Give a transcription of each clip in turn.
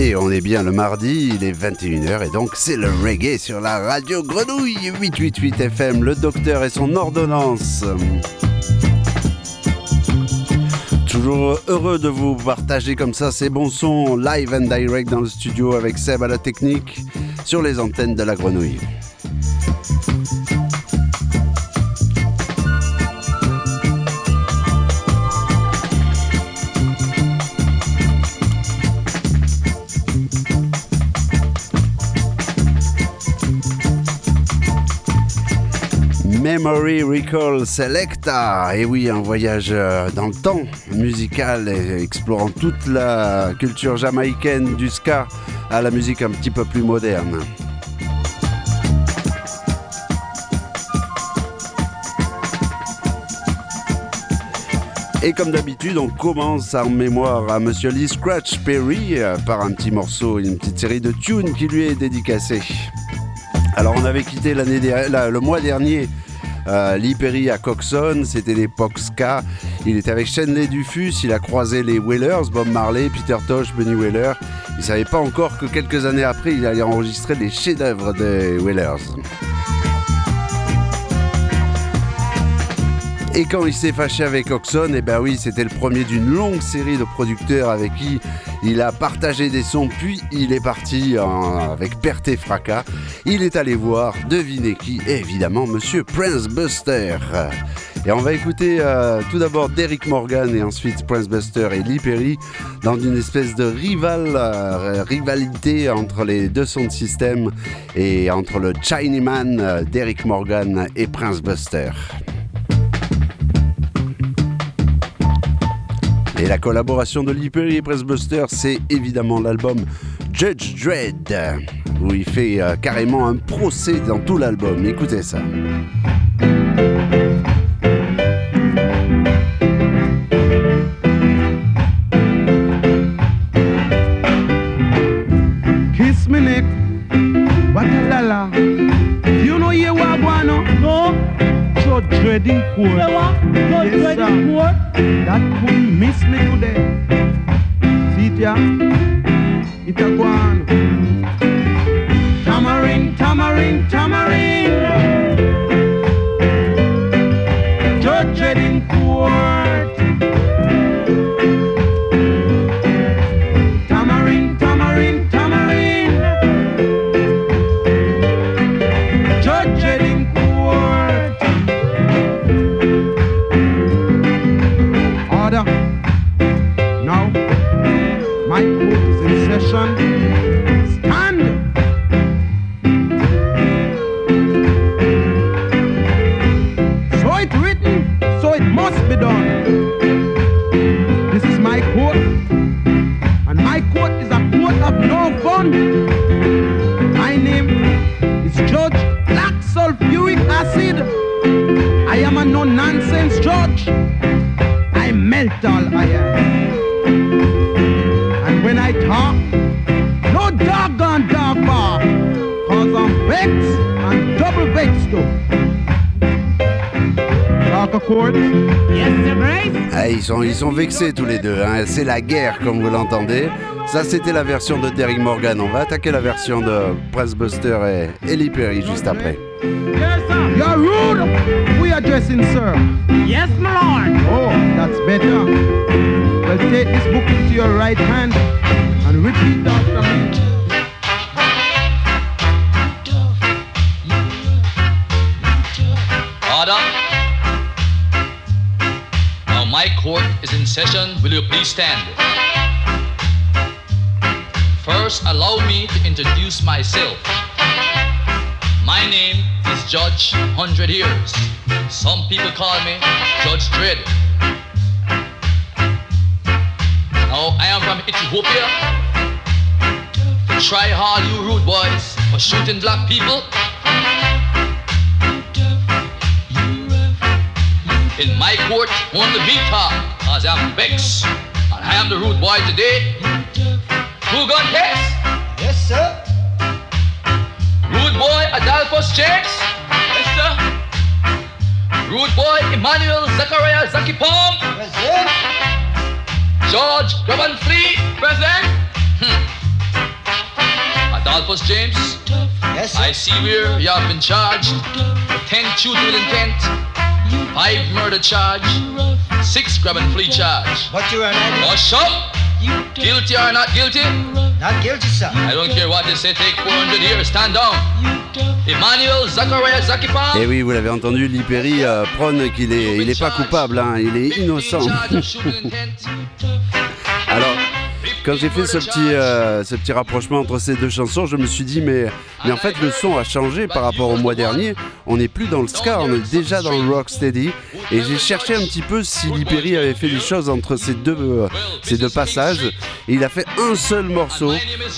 Et on est bien le mardi, il est 21h et donc c'est le reggae sur la radio Grenouille 888 FM, le docteur et son ordonnance. Toujours heureux de vous partager comme ça ces bons sons live and direct dans le studio avec Seb à la technique sur les antennes de la Grenouille. Recall Selecta. Et oui, un voyage euh, dans le temps musical, explorant toute la culture jamaïcaine du ska à la musique un petit peu plus moderne. Et comme d'habitude, on commence en mémoire à Monsieur Lee Scratch Perry euh, par un petit morceau, une petite série de tunes qui lui est dédicacée. Alors on avait quitté l'année le mois dernier euh, à Coxon, c'était l'époque ska. Il était avec Shenley Dufus, il a croisé les Whalers, Bob Marley, Peter Tosh, Benny Wheeler. Il savait pas encore que quelques années après, il allait enregistrer des chefs-d'œuvre des Whalers. Et quand il s'est fâché avec Oxon, et eh ben oui, c'était le premier d'une longue série de producteurs avec qui il a partagé des sons, puis il est parti avec perte et fracas. Il est allé voir, devinez qui, évidemment, Monsieur Prince Buster. Et on va écouter euh, tout d'abord Derrick Morgan et ensuite Prince Buster et Lee Perry dans une espèce de euh, rivalité entre les deux sons de système et entre le Chinaman euh, Derrick Morgan et Prince Buster. Et la collaboration de Lee et Pressbuster, c'est évidemment l'album Judge Dredd, où il fait euh, carrément un procès dans tout l'album. Écoutez ça. Judge Dredd in court. Judge Dredd in court. That couldn't miss me today. See it, yeah? It a go on. Tamarind, tamarind, tamarind. Ah, ils, sont, ils sont vexés tous les deux. Hein. C'est la guerre, comme vous l'entendez. Ça, c'était la version de Derrick Morgan. On va attaquer la version de Press Buster et Ellie Perry juste après. Yes, sir. You're rude. We are dressing, sir. Yes, my lord. Oh, that's better. Well, take this book into your right hand and repeat after me. Court is in session. Will you please stand? First, allow me to introduce myself. My name is Judge 100 Years. Some people call me Judge Dredd. Now, I am from Ethiopia. Try hard, you rude boys, for shooting black people. In my court, only me talk, cause I'm Bex. And I am the rude boy today. Who got case? Yes, sir. Rude boy Adolphus Jakes? Yes, sir. Rude boy Emmanuel Zachariah Zaki Palm? Present. George Fleet? Present. Hmm. Adolphus James. Yes, sir. I see where you have been charged. with Ten shooting with intent. Five murder charge. Six grab and flee charge. But you're an idea. Hush up! Guilty or not guilty? Not guilty, sir. I don't care what they say, take 400 years, stand down. Emmanuel Zachariah Zakifan. Et oui, vous l'avez entendu, Lee Perry euh, prône qu'il est, il est pas coupable, hein, il est innocent. Quand j'ai fait ce petit, euh, ce petit rapprochement entre ces deux chansons, je me suis dit, mais, en fait, le son a changé par rapport au mois dernier. On n'est plus dans le ska, on est déjà dans le rocksteady. Et j'ai cherché un petit peu si Lee Perry avait fait des choses entre ces deux, ces deux passages. Il a fait un seul morceau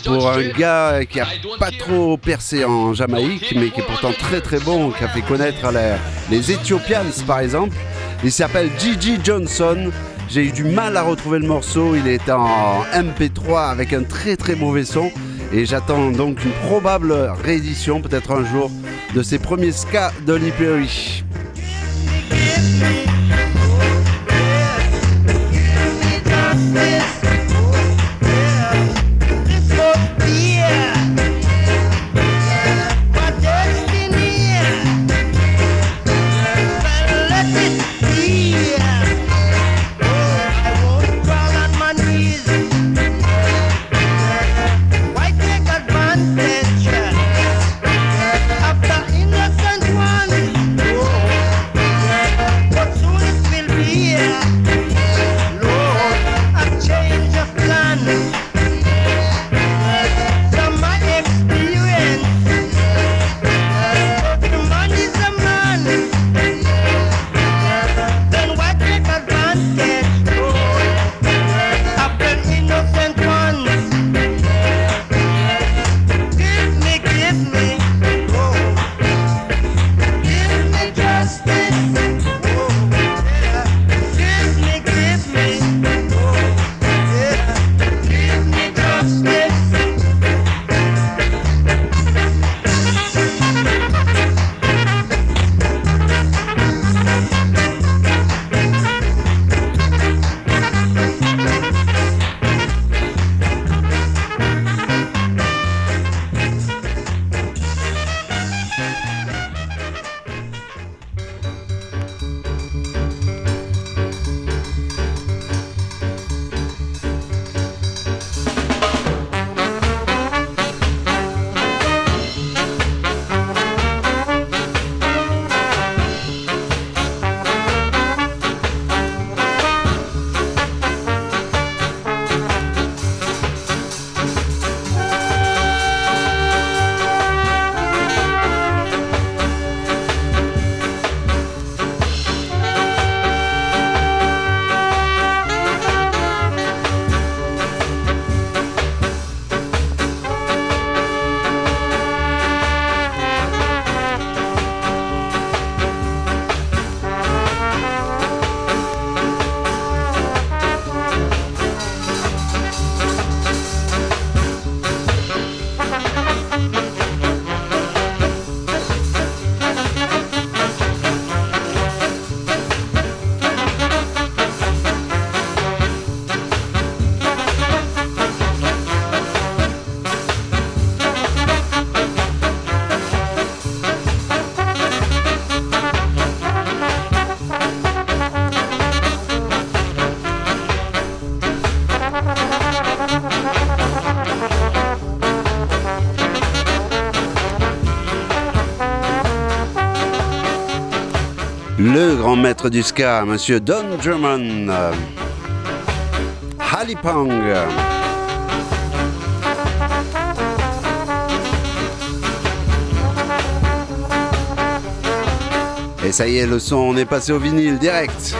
pour un gars qui a pas trop percé en Jamaïque, mais qui est pourtant très très bon, qui a fait connaître la- les Ethiopians par exemple. Il s'appelle Gigi Johnson. J'ai eu du mal à retrouver le morceau. Il est en MP3 avec un très très mauvais son. Et j'attends donc une probable réédition, peut-être un jour, de ses premiers ska de Perry. Maître du ska, monsieur Don Drummond. Halipang. Et ça y est, le son, on est passé au vinyle direct.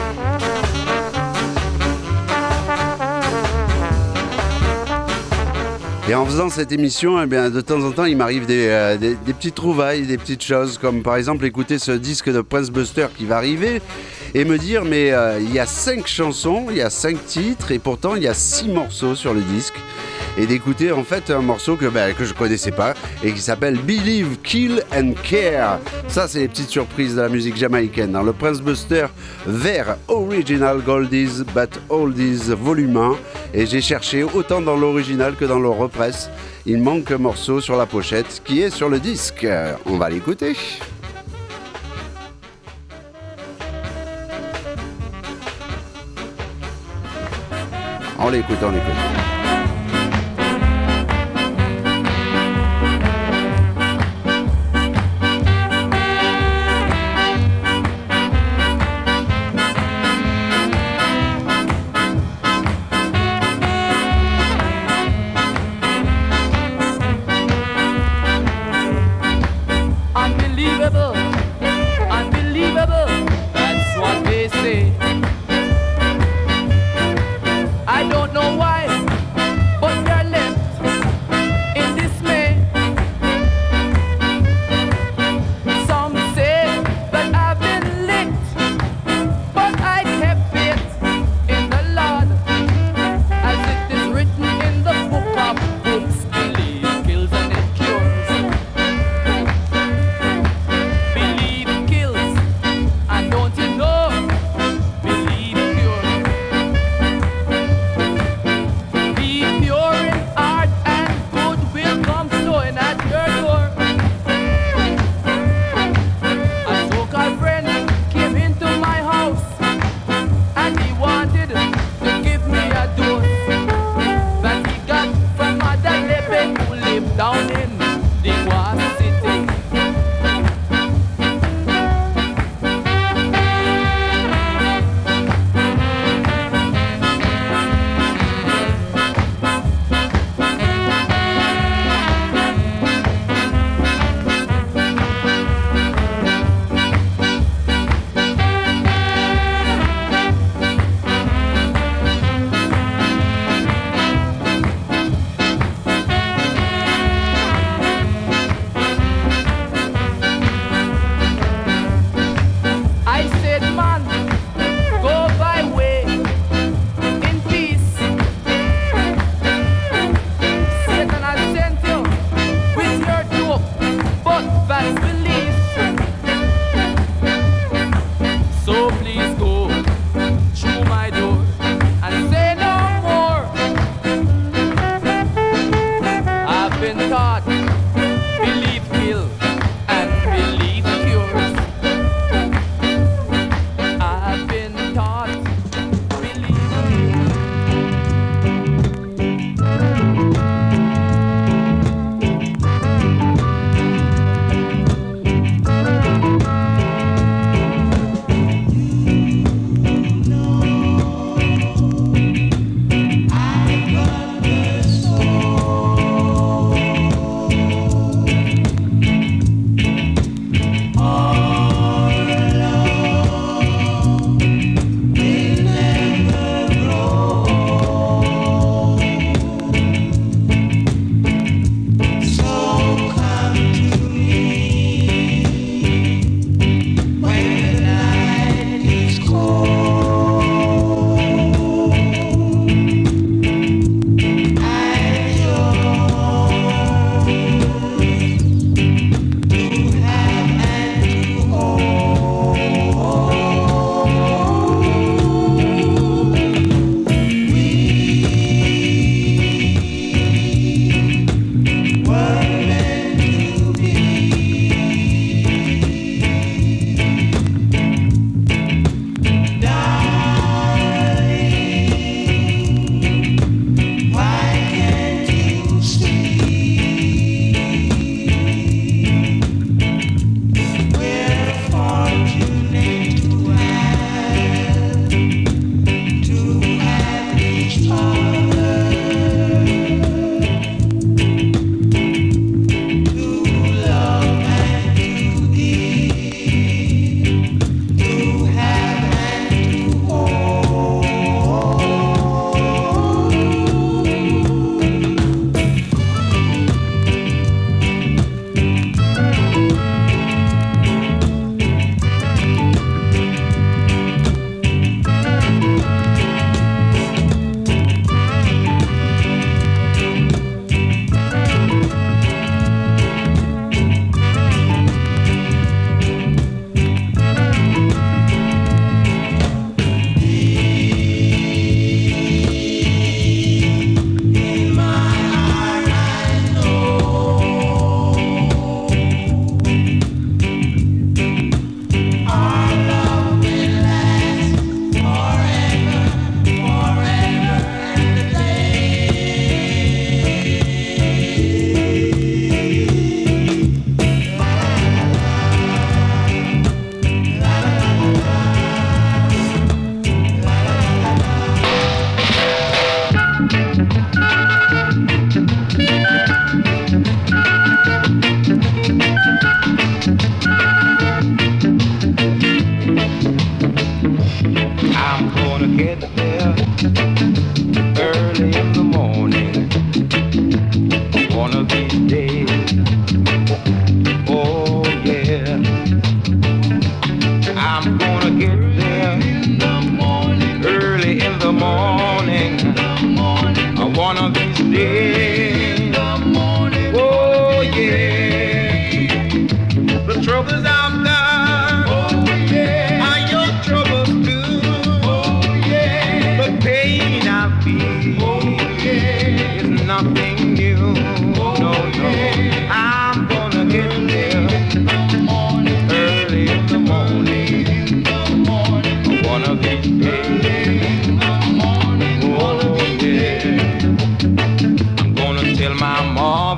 Et en faisant cette émission, eh de temps en temps, il m'arrive des, euh, des petites trouvailles, des petites choses, comme par exemple écouter ce disque de Prince Buster qui va arriver et me dire, mais euh, il y a cinq chansons, il y a cinq titres, et pourtant il y a six morceaux sur le disque. Et d'écouter en fait un morceau que, ben, que je connaissais pas et qui s'appelle Believe, Kill and Care. Ça, c'est les petites surprises de la musique jamaïcaine. Dans le Prince Buster vers Original Goldies but Oldies Volume 1. Et j'ai cherché autant dans l'original que dans le repress. Il manque un morceau sur la pochette qui est sur le disque. On va l'écouter. On l'écoute, on l'écoute.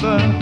My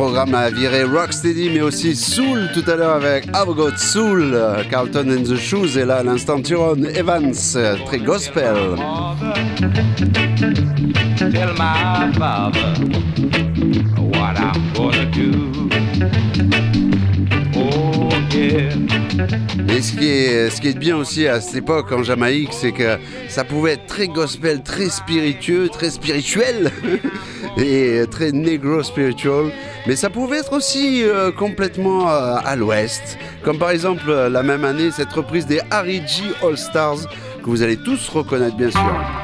programme a viré Rocksteady, mais aussi Soul tout à l'heure avec I've Got Soul, Carlton and the Shoes, et là à l'instant Tyrone Evans, très gospel. Tell my father what I'm gonna do. Oh yeah. Et ce qui, est, ce qui est bien aussi à cette époque en Jamaïque, c'est que ça pouvait être très gospel, très spiritueux, très spirituel très negro spiritual. Mais ça pouvait être aussi euh, complètement euh, à l'ouest. Comme par exemple euh, la même année, cette reprise des Harry G All Stars que vous allez tous reconnaître bien sûr.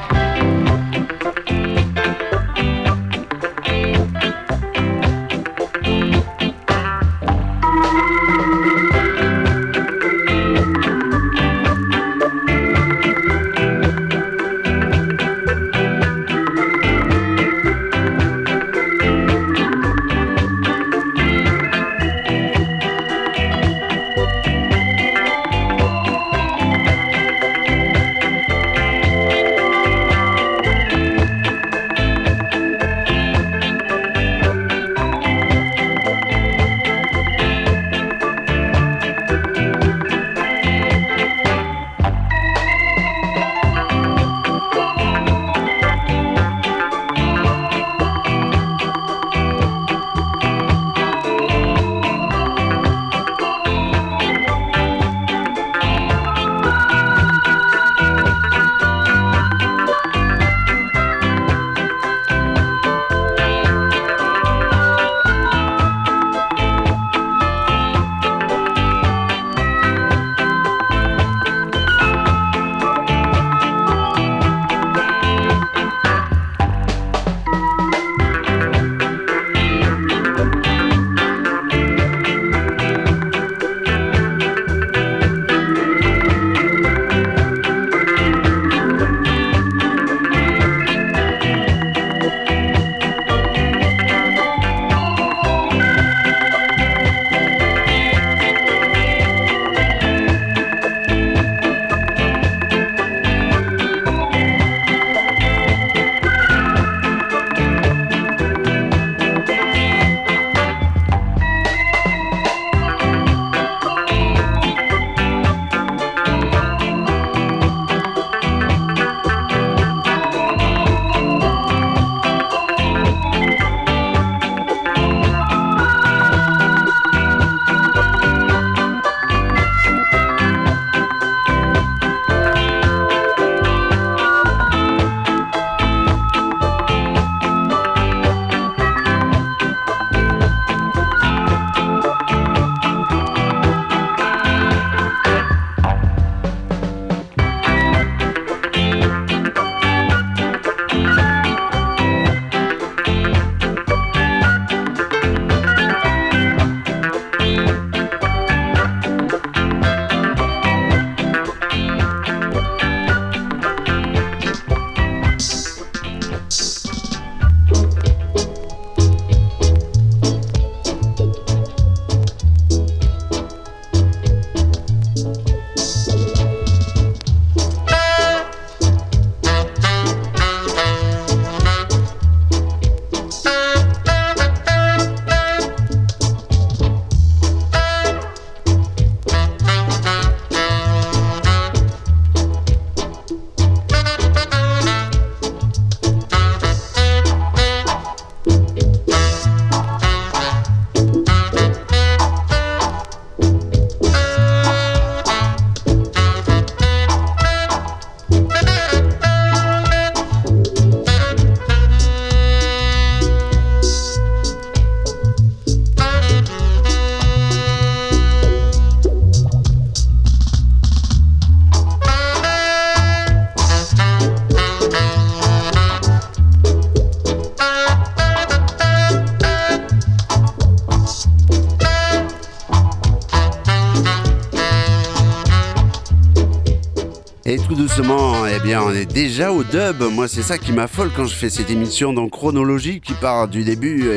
Doucement, eh bien, on est déjà au dub. Moi, c'est ça qui m'affole quand je fais cette émission dans chronologie qui part du début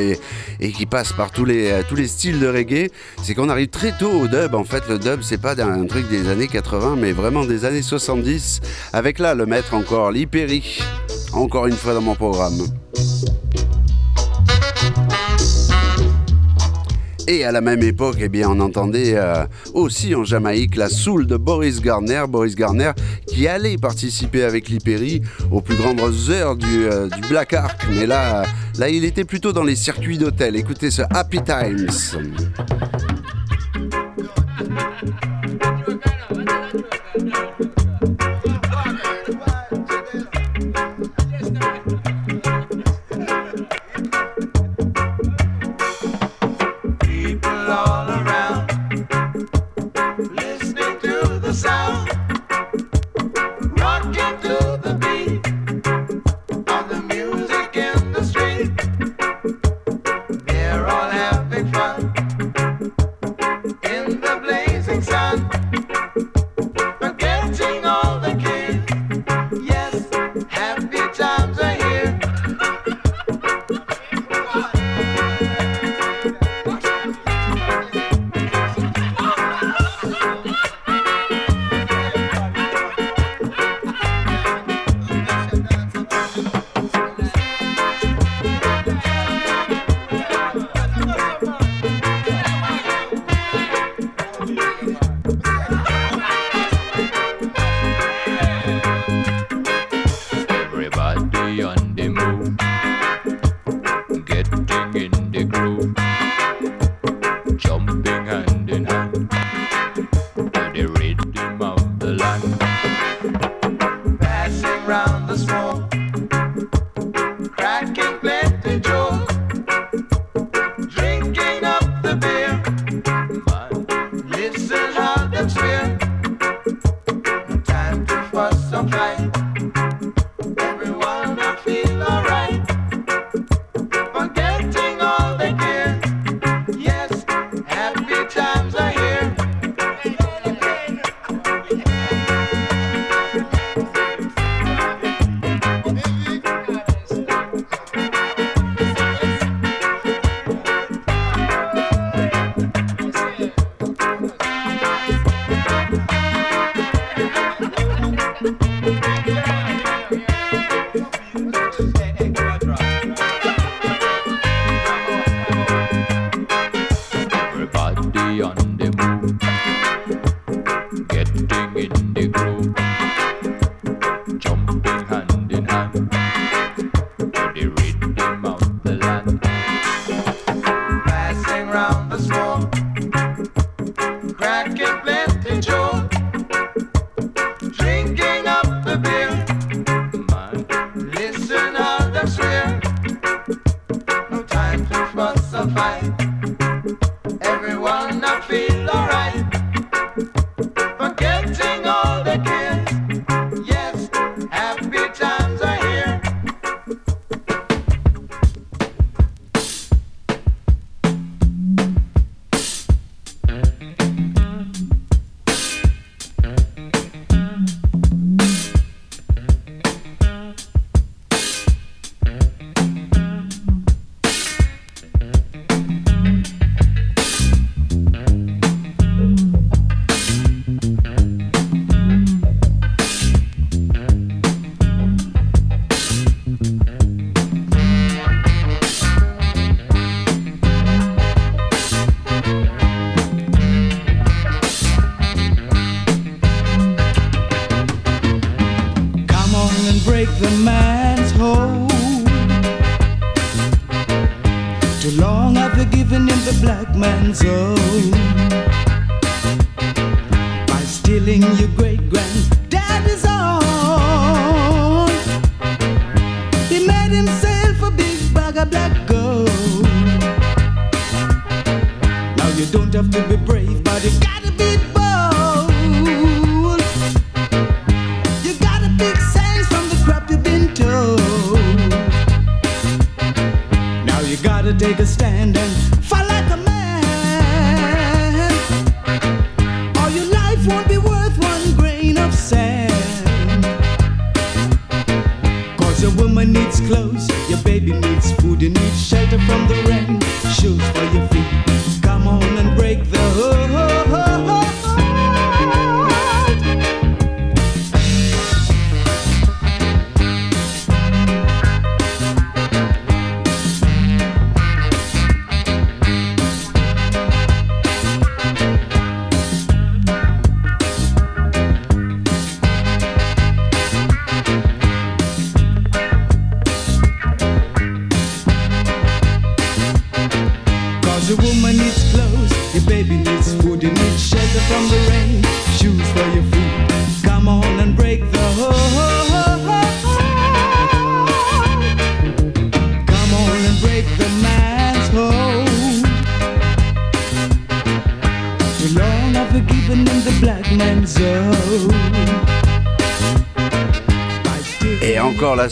et, qui passe par tous les, tous les styles de reggae. C'est qu'on arrive très tôt au dub. En fait, le dub, c'est pas un truc des années 80, mais vraiment des années 70. Avec là, le maître encore, Lee Encore une fois dans mon programme. Et à la même époque, eh bien, on entendait euh, aussi en Jamaïque la soul de Boris Garner. Boris Garner qui allait participer avec Liperi aux plus grandes heures du, euh, du, Black Ark. Mais là, là, il était plutôt dans les circuits d'hôtel. Écoutez ce Happy Times.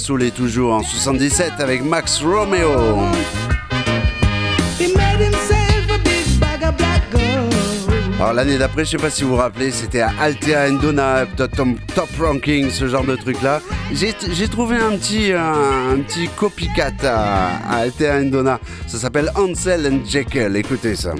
saoulé toujours en 77 avec Max Romeo. Alors l'année d'après, je sais pas si vous vous rappelez, c'était à Altea Endona, top, ranking, ce genre de truc là. J'ai trouvé un petit, un, petit copycat à, Altea Endona. Ça s'appelle Ansel Jekyll, écoutez ça.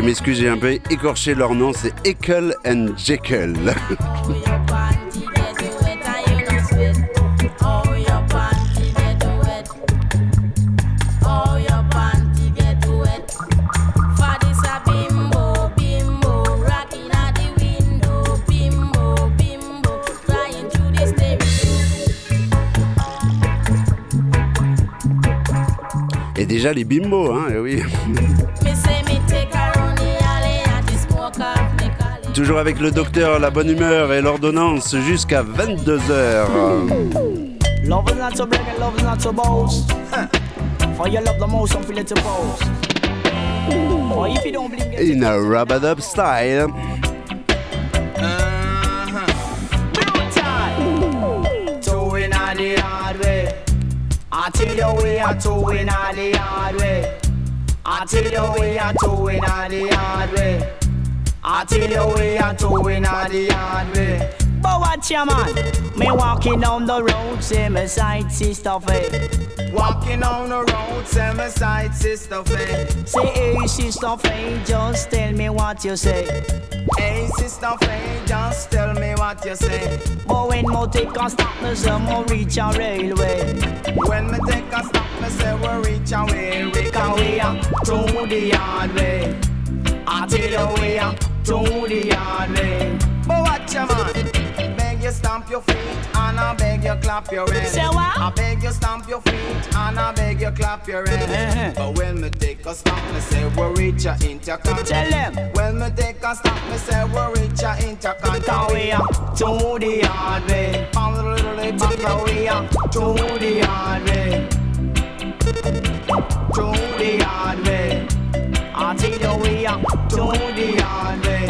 Je m'excuse, j'ai un peu écorché leur nom, c'est Ekel and Jekyll. Et déjà les bimbos, hein, eh oui. Toujours avec le docteur, la bonne humeur et l'ordonnance jusqu'à 22h. Love is not so brag and love is not so boast. Huh. For you love the most, don't feel it to boast. Or if you don't believe it, In a style. on the hard way. I tell you we are towing on the hard way. I tell you we are towing on the hard way. I tell you we are towing on the hard way. But watch your man, me walking down the road, see me sight, sister Faye. Walking on the road, send my side sister Faye. Say, hey, sister Faye, just tell me what you say. Hey sister Faye, just tell me what you say. But when mo take a stop, me say mo reach a railway. When me take a stop, me say we reach a way. We Can we are to the hard way. I tell you we are to the way. But watch your man. Beg you stamp your feet and I beg you clap your hands. Say what? I beg you stamp your feet and I beg you clap your hands. Uh-huh. But when me take a stop, me say we reach a intercontinental. Tell them. When me take a stop, me say we reach a intercontinental. Can we are to the way. Pound a little bit Can we are to the way. To the I tell we are to the way.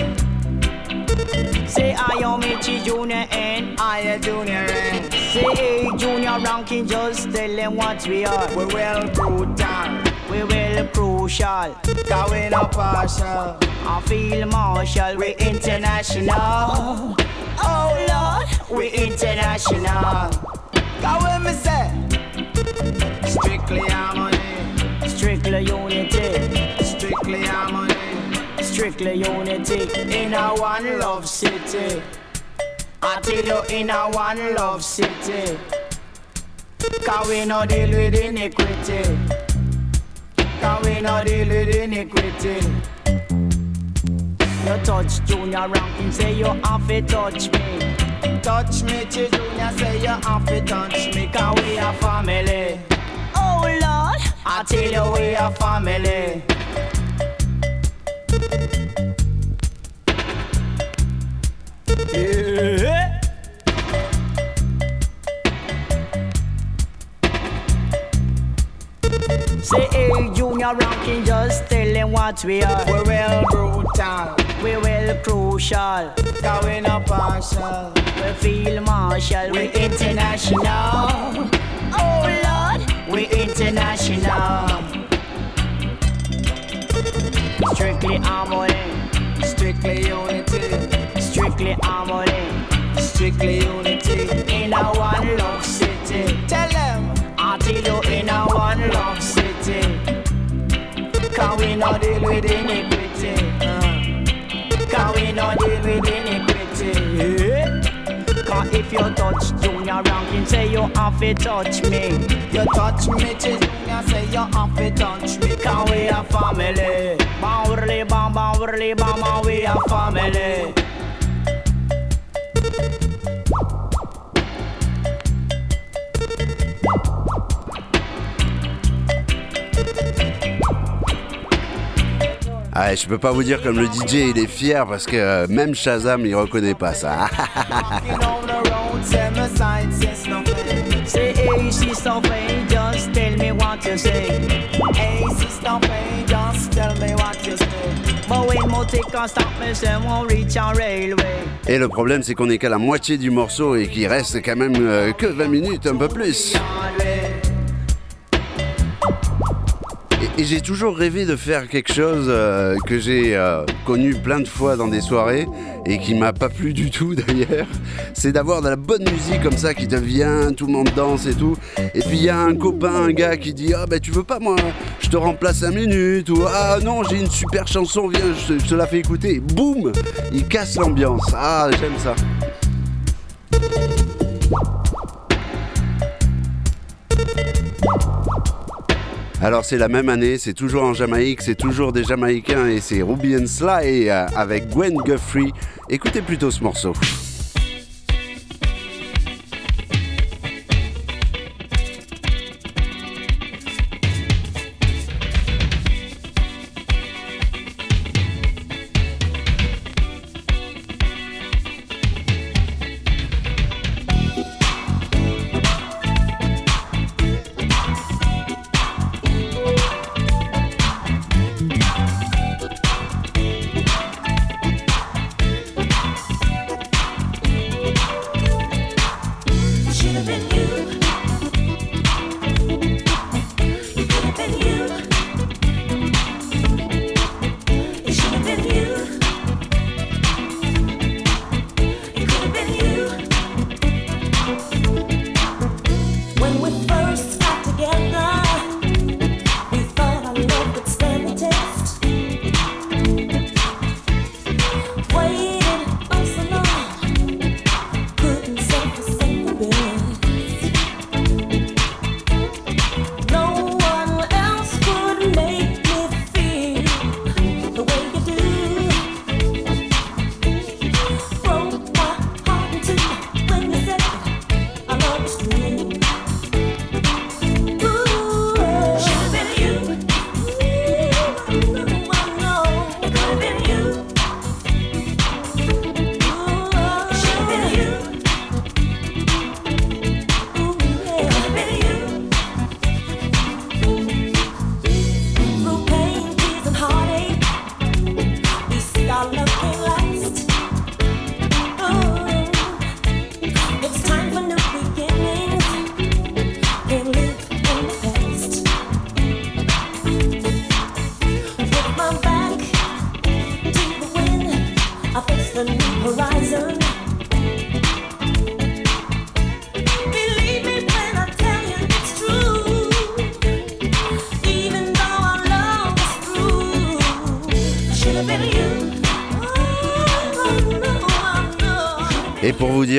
Say I am Mitchie Junior and I a junior and say Junior ranking just tell them what we are. we well brutal. We will crucial. Going up partial. I feel martial. We international. Oh Lord, we international. Go when me say Strictly harmony Strictly unity. Strictly harmony Strictly unity. In a one love city. I tell you, in a one love city. Cause we no deal with iniquity. Cause we no deal with iniquity. You touch junior ranking, say you have to touch me. Touch me Junior say you have to touch me Cause we a family. Oh Lord, I tell you we a family. Yeah. Say hey junior ranking, just tell what we are. We well brutal We will crucial. Going up partial We feel martial. We international. Oh Lord, we international. Strictly harmony. Strictly unity Strictly harmony. Strictly unity In a one love city. Tell them you in a one love city. Can we not deal with iniquity? Uh. Can we not deal with iniquity? Yeah. Cause if you touch junior ranking, say you have to touch me. You touch me Junior say you have to touch me Cause we a family. We family. Ah, je peux pas vous dire comme le DJ il est fier parce que euh, même Shazam il reconnaît pas ça. Et le problème c'est qu'on est qu'à la moitié du morceau et qu'il reste quand même euh, que 20 minutes, un peu plus. Et j'ai toujours rêvé de faire quelque chose euh, que j'ai euh, connu plein de fois dans des soirées et qui m'a pas plu du tout d'ailleurs. C'est d'avoir de la bonne musique comme ça qui te vient, tout le monde danse et tout. Et puis il y a un copain, un gars qui dit Ah ben tu veux pas moi, je te remplace 5 minutes ou Ah non, j'ai une super chanson, viens, je te la fais écouter. Boum Il casse l'ambiance. Ah, j'aime ça. Alors c'est la même année, c'est toujours en Jamaïque, c'est toujours des Jamaïcains et c'est Ruby and Sly euh, avec Gwen Guthrie. Écoutez plutôt ce morceau.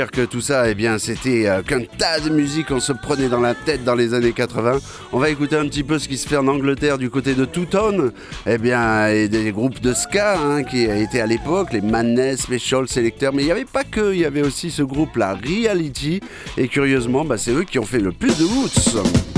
Que tout ça, eh bien, c'était euh, qu'un tas de musique qu'on se prenait dans la tête dans les années 80. On va écouter un petit peu ce qui se fait en Angleterre du côté de Two-Tone. Eh bien, et des groupes de ska hein, qui étaient à l'époque, les Madness, Special Selector. Mais il n'y avait pas que, il y avait aussi ce groupe-là, Reality. Et curieusement, bah, c'est eux qui ont fait le plus de roots.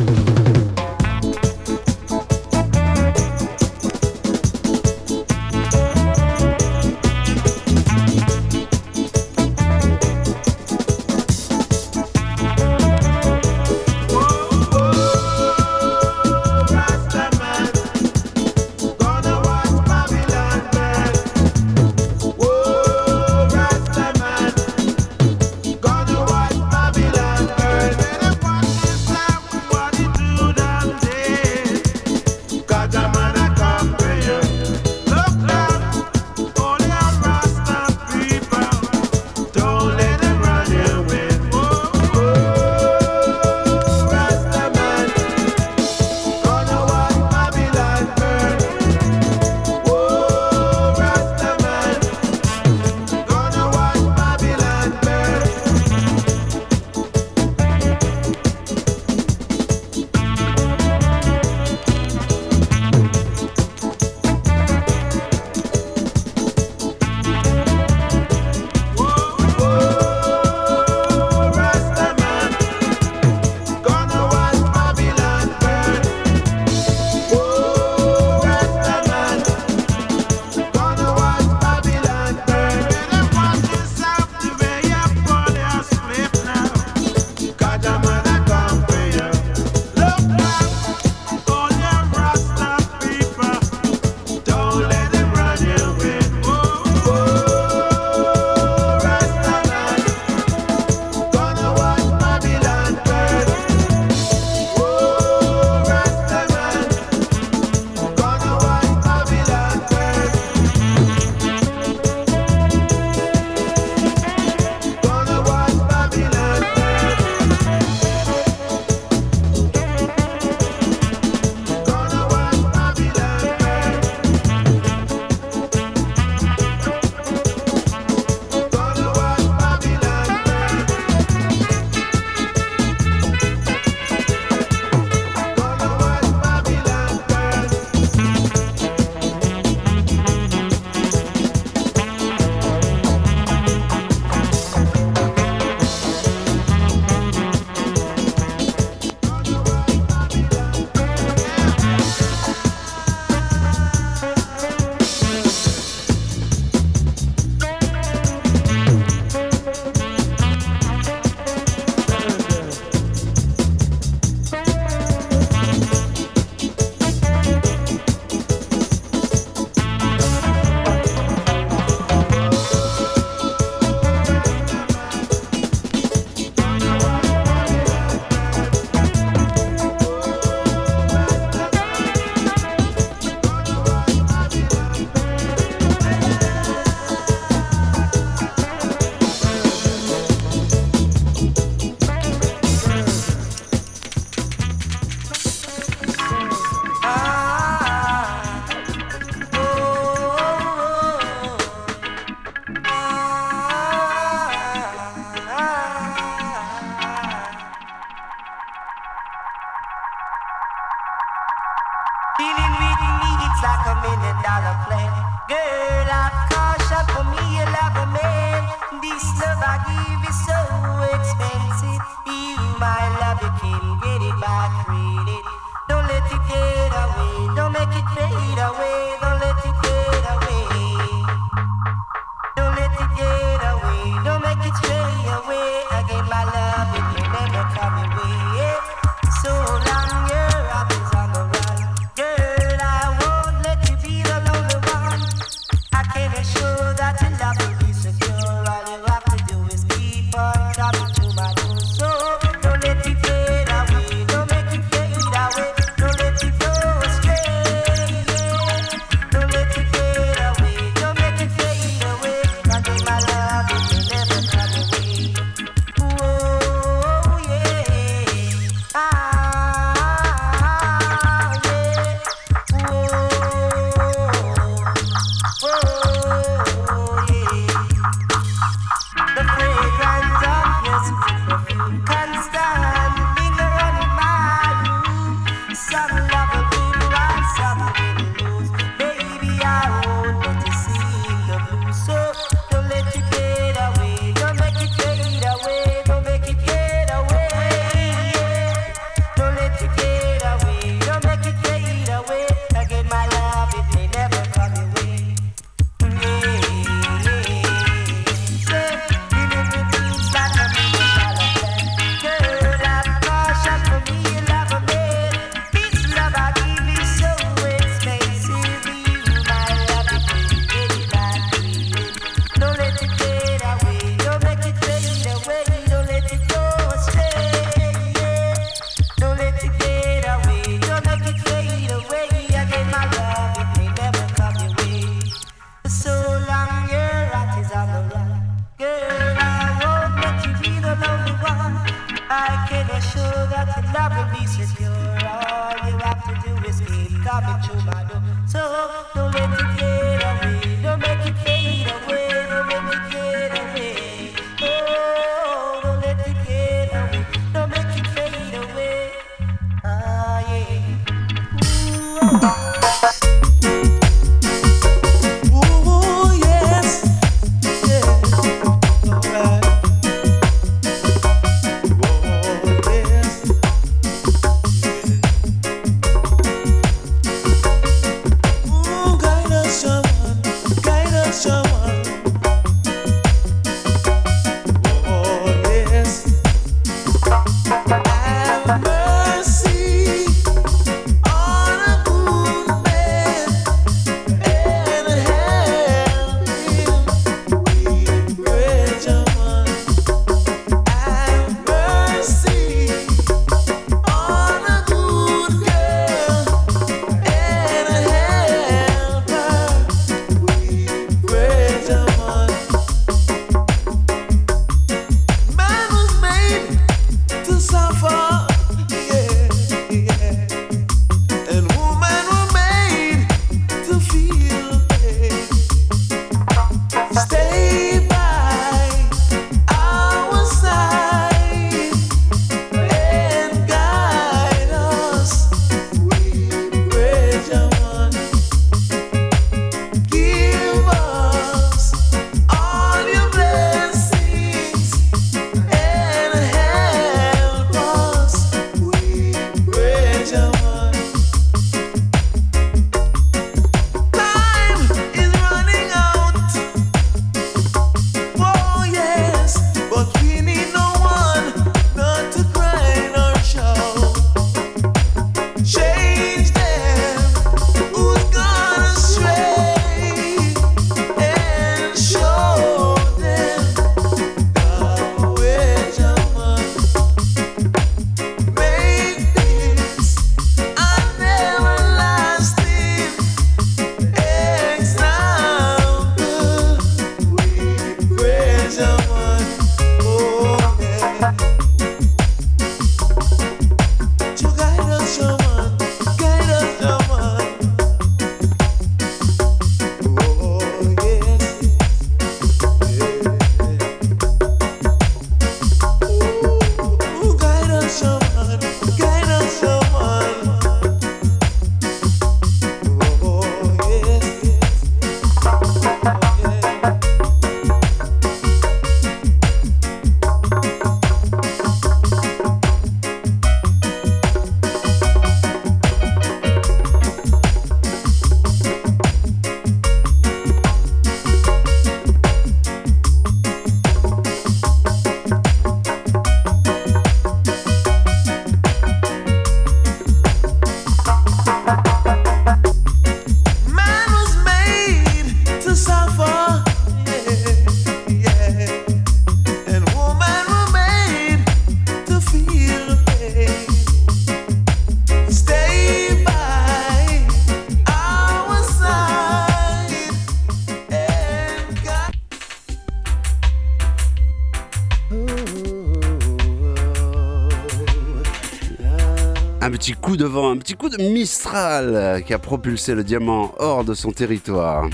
De vent, un petit coup de Mistral qui a propulsé le diamant hors de son territoire.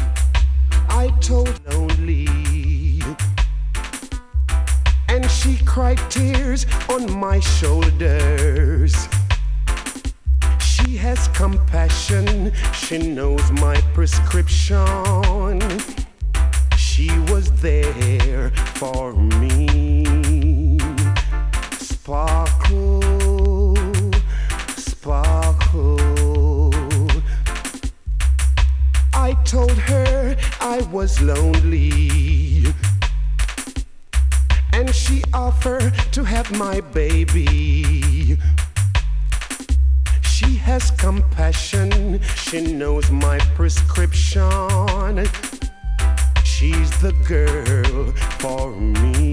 I told lonely. And she cried tears on my shoulders. She has compassion, she knows my prescription. She was there for me. Sparkle, I was lonely. And she offered to have my baby. She has compassion, she knows my prescription. She's the girl for me.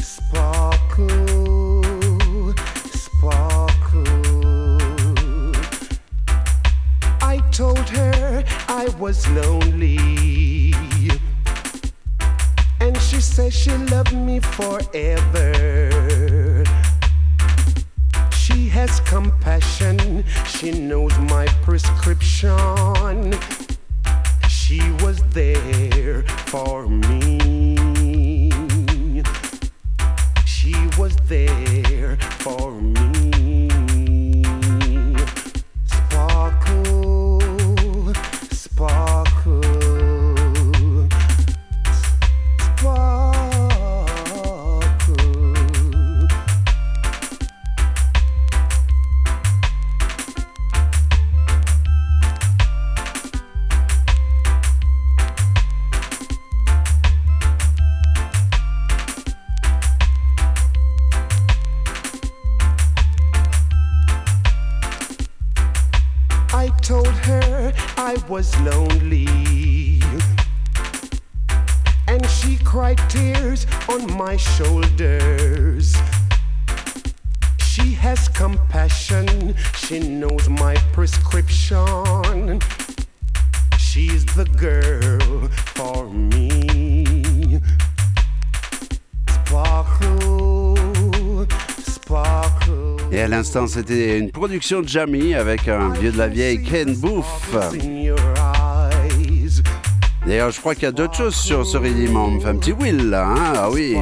Sparkle, I was lonely. And she said she loved me forever. She has compassion, she knows my prescription. She was there for me. She was there for me. Told her I was lonely. And she cried tears on my shoulders. She has compassion, she knows my prescription. She's the girl for me. Et à l'instant, c'était une production de Jamie avec un vieux de la vieille Ken Booth. D'ailleurs, je crois qu'il y a d'autres choses sur ce rythme. On fait un petit Will là, hein Ah oui.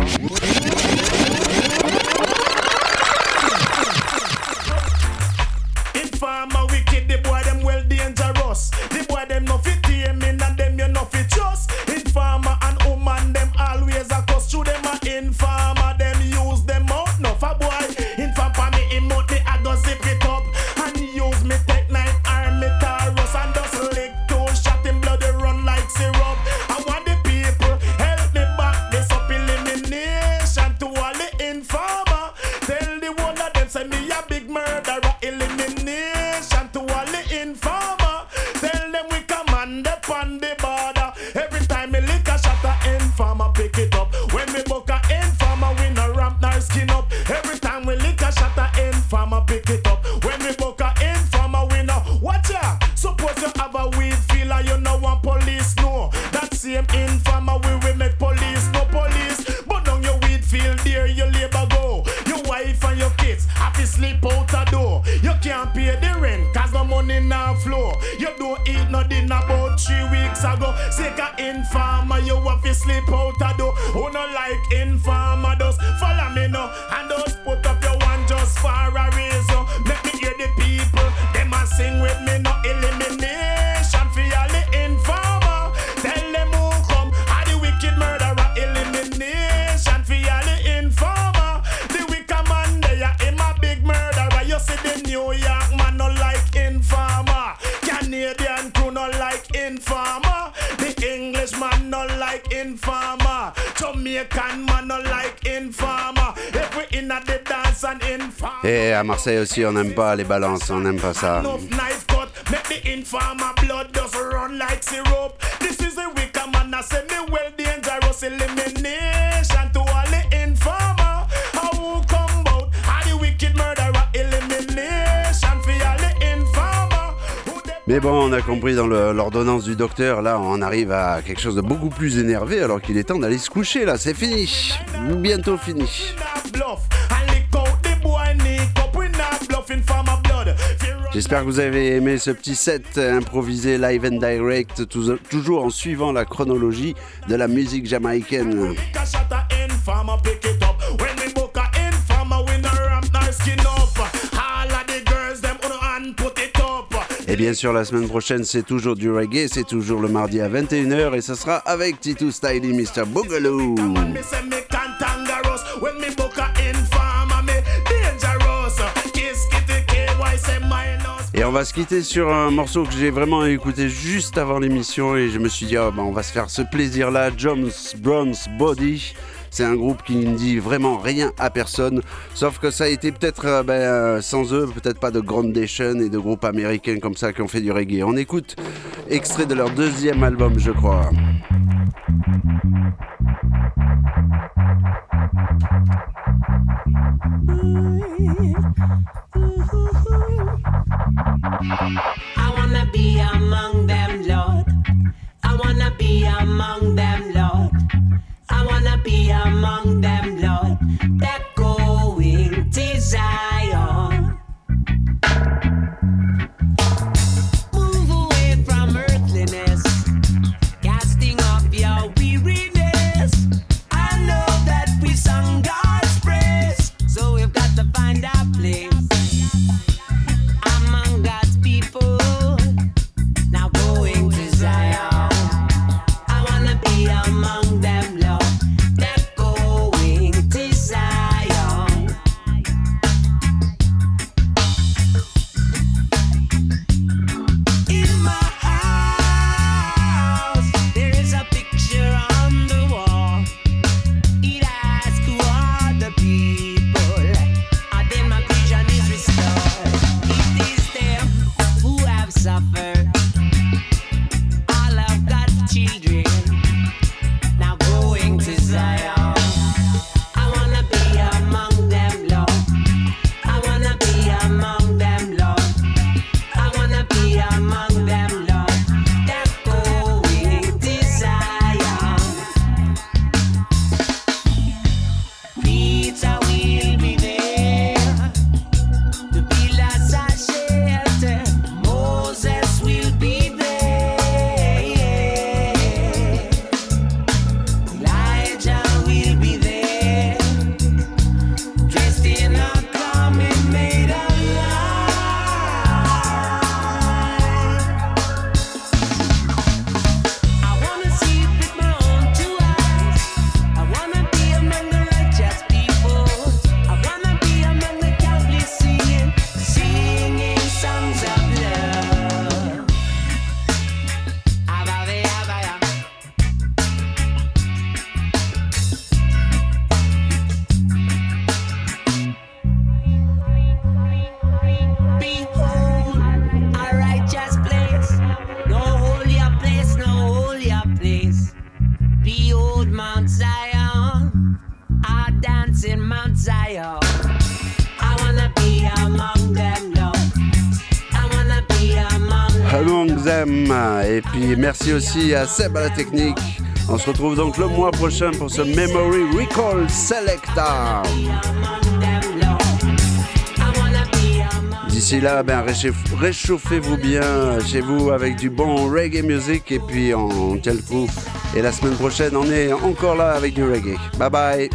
To sleep out a door. You can't pay the rent cause no money now flow. You don't eat no dinner about three weeks ago. Sick a informer you have to sleep out a door. Who no like informer à Marseille aussi, on n'aime pas les balances, on n'aime pas ça. Mais bon, on a compris dans l'ordonnance du docteur, là, on arrive à quelque chose de beaucoup plus énervé alors qu'il est temps d'aller se coucher, là, c'est fini. Bientôt fini. J'espère que vous avez aimé ce petit set improvisé live and direct, tou- toujours en suivant la chronologie de la musique jamaïcaine. Et bien sûr, la semaine prochaine, c'est toujours du reggae, c'est toujours le mardi à 21h et ce sera avec Titu Styling Mr. Boogaloo. Et on va se quitter sur un morceau que j'ai vraiment écouté juste avant l'émission et je me suis dit, oh, bah, on va se faire ce plaisir-là, Jones Bronze Body. C'est un groupe qui ne dit vraiment rien à personne, sauf que ça a été peut-être euh, ben, euh, sans eux, peut-être pas de Groundation et de groupes américains comme ça qui ont fait du reggae. On écoute extrait de leur deuxième album, je crois. I wanna be among them, Lord. I wanna be among them, Lord. I wanna be among them, Lord. Aussi à Seb à la technique. On se retrouve donc le mois prochain pour ce Memory Recall Selecta. D'ici là, ben, réchauffe- réchauffez-vous bien chez vous avec du bon reggae music et puis on tient le coup. Et la semaine prochaine, on est encore là avec du reggae. Bye bye.